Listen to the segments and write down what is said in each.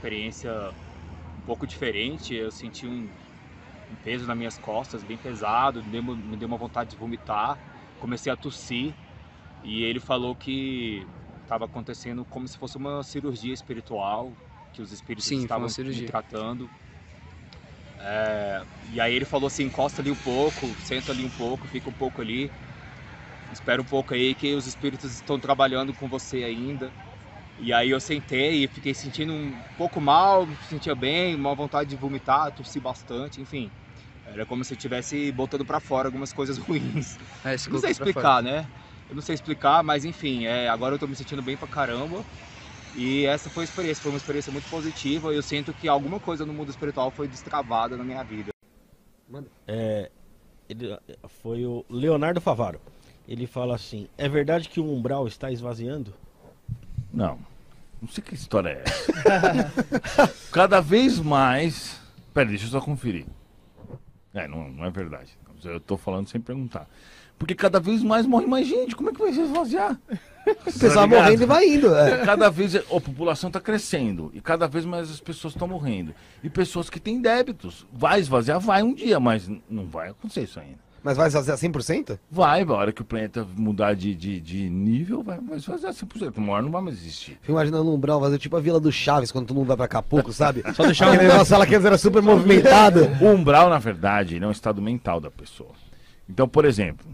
experiência um pouco diferente. Eu senti um, um peso nas minhas costas, bem pesado, me deu, me deu uma vontade de vomitar. Comecei a tossir e ele falou que estava acontecendo como se fosse uma cirurgia espiritual, que os espíritos Sim, estavam me tratando. É, e aí ele falou assim, encosta ali um pouco, senta ali um pouco, fica um pouco ali, espera um pouco aí que os espíritos estão trabalhando com você ainda. E aí eu sentei e fiquei sentindo um pouco mal, me sentia bem, uma vontade de vomitar, tossi bastante, enfim. Era como se eu estivesse botando pra fora algumas coisas ruins. É, não sei explicar, né? Eu não sei explicar, mas enfim, é, agora eu tô me sentindo bem pra caramba. E essa foi a experiência, foi uma experiência muito positiva. Eu sinto que alguma coisa no mundo espiritual foi destravada na minha vida. É, ele, foi o Leonardo Favaro. Ele fala assim: é verdade que o umbral está esvaziando? Não. Não sei que história é essa. Cada vez mais. Pera, deixa eu só conferir. É, não, não é verdade. Eu tô falando sem perguntar. Porque cada vez mais morre mais gente. Como é que vai se esvaziar? O pessoal morrendo e vai indo. É. Cada vez a população está crescendo e cada vez mais as pessoas estão morrendo. E pessoas que têm débitos. Vai esvaziar? Vai um dia, mas não vai acontecer isso ainda. Mas vai esvaziar 100%? Vai, a hora que o planeta mudar de, de, de nível, vai, vai esvaziar 100%. Uma hora não vai mais existir. Fico imaginando um umbral vazio, tipo a Vila do Chaves, quando todo mundo vai pra Acapulco, sabe? Só deixar Aquele negócio lá que era super movimentado. O umbral, na verdade, ele é um estado mental da pessoa. Então, por exemplo,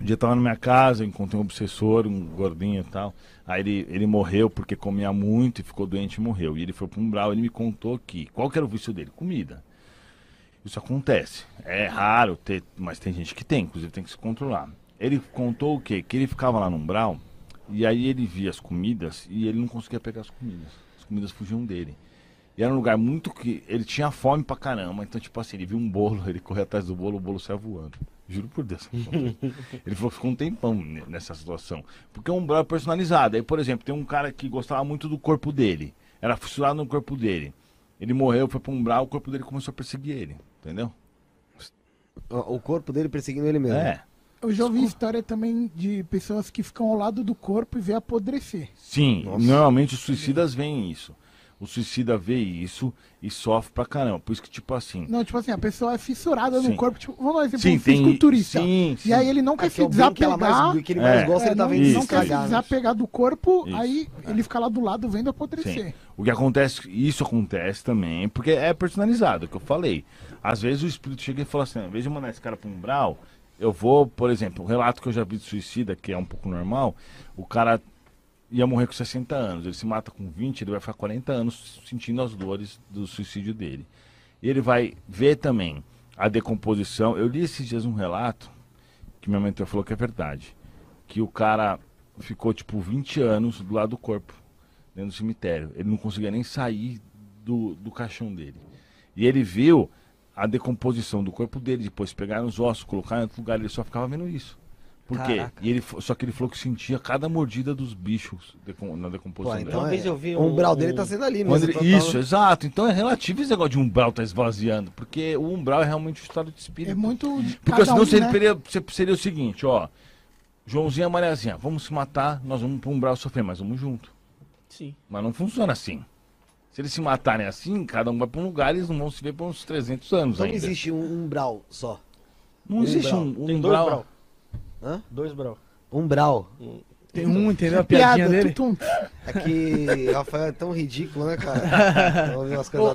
um dia eu tava na minha casa, encontrei um obsessor, um gordinho e tal. Aí ele, ele morreu porque comia muito e ficou doente e morreu. E ele foi pro umbral, ele me contou que. Qual que era o vício dele? Comida. Isso acontece. É raro ter, mas tem gente que tem, inclusive tem que se controlar. Ele contou o quê? Que ele ficava lá no umbral e aí ele via as comidas e ele não conseguia pegar as comidas. As comidas fugiam dele. E era um lugar muito que. Ele tinha fome pra caramba. Então, tipo assim, ele viu um bolo, ele correu atrás do bolo, o bolo saiu voando. Juro por Deus. ele falou que ficou um tempão ne- nessa situação. Porque é um umbral personalizado. Aí, por exemplo, tem um cara que gostava muito do corpo dele. Era fissurado no corpo dele. Ele morreu, foi pra um umbral, o corpo dele começou a perseguir ele. Entendeu? O o corpo dele perseguindo ele mesmo. É. Eu já ouvi história também de pessoas que ficam ao lado do corpo e vê apodrecer. Sim, Nossa. normalmente os suicidas veem isso. O suicida vê isso e sofre pra caramba. Por isso que, tipo assim. Não, tipo assim, a pessoa é fissurada Sim. no corpo. Tipo, vamos dar um exemplo, Sim, um tem. fisiculturista. Sim, sim. E aí ele não quer É se é que, desapegar. mais, que ele mais É. gosta, ele tá é, vendo não, não quer se desapegar do corpo, Isso. aí ele fica lá do lado vendo apodrecer. Sim. O que acontece, isso acontece também, porque é personalizado, é o que eu falei. Às vezes o espírito chega e fala assim, ao invés de mandar esse cara para um umbral, eu vou, por exemplo, o relato que eu já vi de suicida, que é um pouco normal, o cara ia morrer com 60 anos, ele se mata com 20, ele vai ficar 40 anos sentindo as dores do suicídio dele. Ele vai ver também a decomposição. Eu li esses dias um relato que minha mentor falou que é verdade, que o cara ficou tipo 20 anos do lado do corpo dentro do cemitério. Ele não conseguia nem sair do, do caixão dele. E ele viu a decomposição do corpo dele, depois pegaram os ossos, colocaram em outro lugar, ele só ficava vendo isso. Por quê? E ele, só que ele falou que sentia cada mordida dos bichos decom- na decomposição Pô, dele. então Uma é, vez eu vi o um- umbral dele um- tá sendo ali mesmo. ele- isso, exato. Então é relativo esse negócio de umbral tá esvaziando, porque o umbral é realmente o estado de espírito. É muito. Porque senão um, seria, né? seria, seria o seguinte, ó. Joãozinho e Mariazinha, vamos se matar, nós vamos pro umbral sofrer, mas vamos junto. Sim. Mas não funciona assim. Se eles se matarem assim, cada um vai pra um lugar e eles não vão se ver por uns 300 anos Então não ainda. existe um umbral só. Não existe um, um dois umbral. Brau. Hã? Dois brau. Umbral. Tem um, entendeu? A piadinha Piada, dele. tutum. É que Rafael é tão ridículo, né, cara? Eu ouvi umas coisas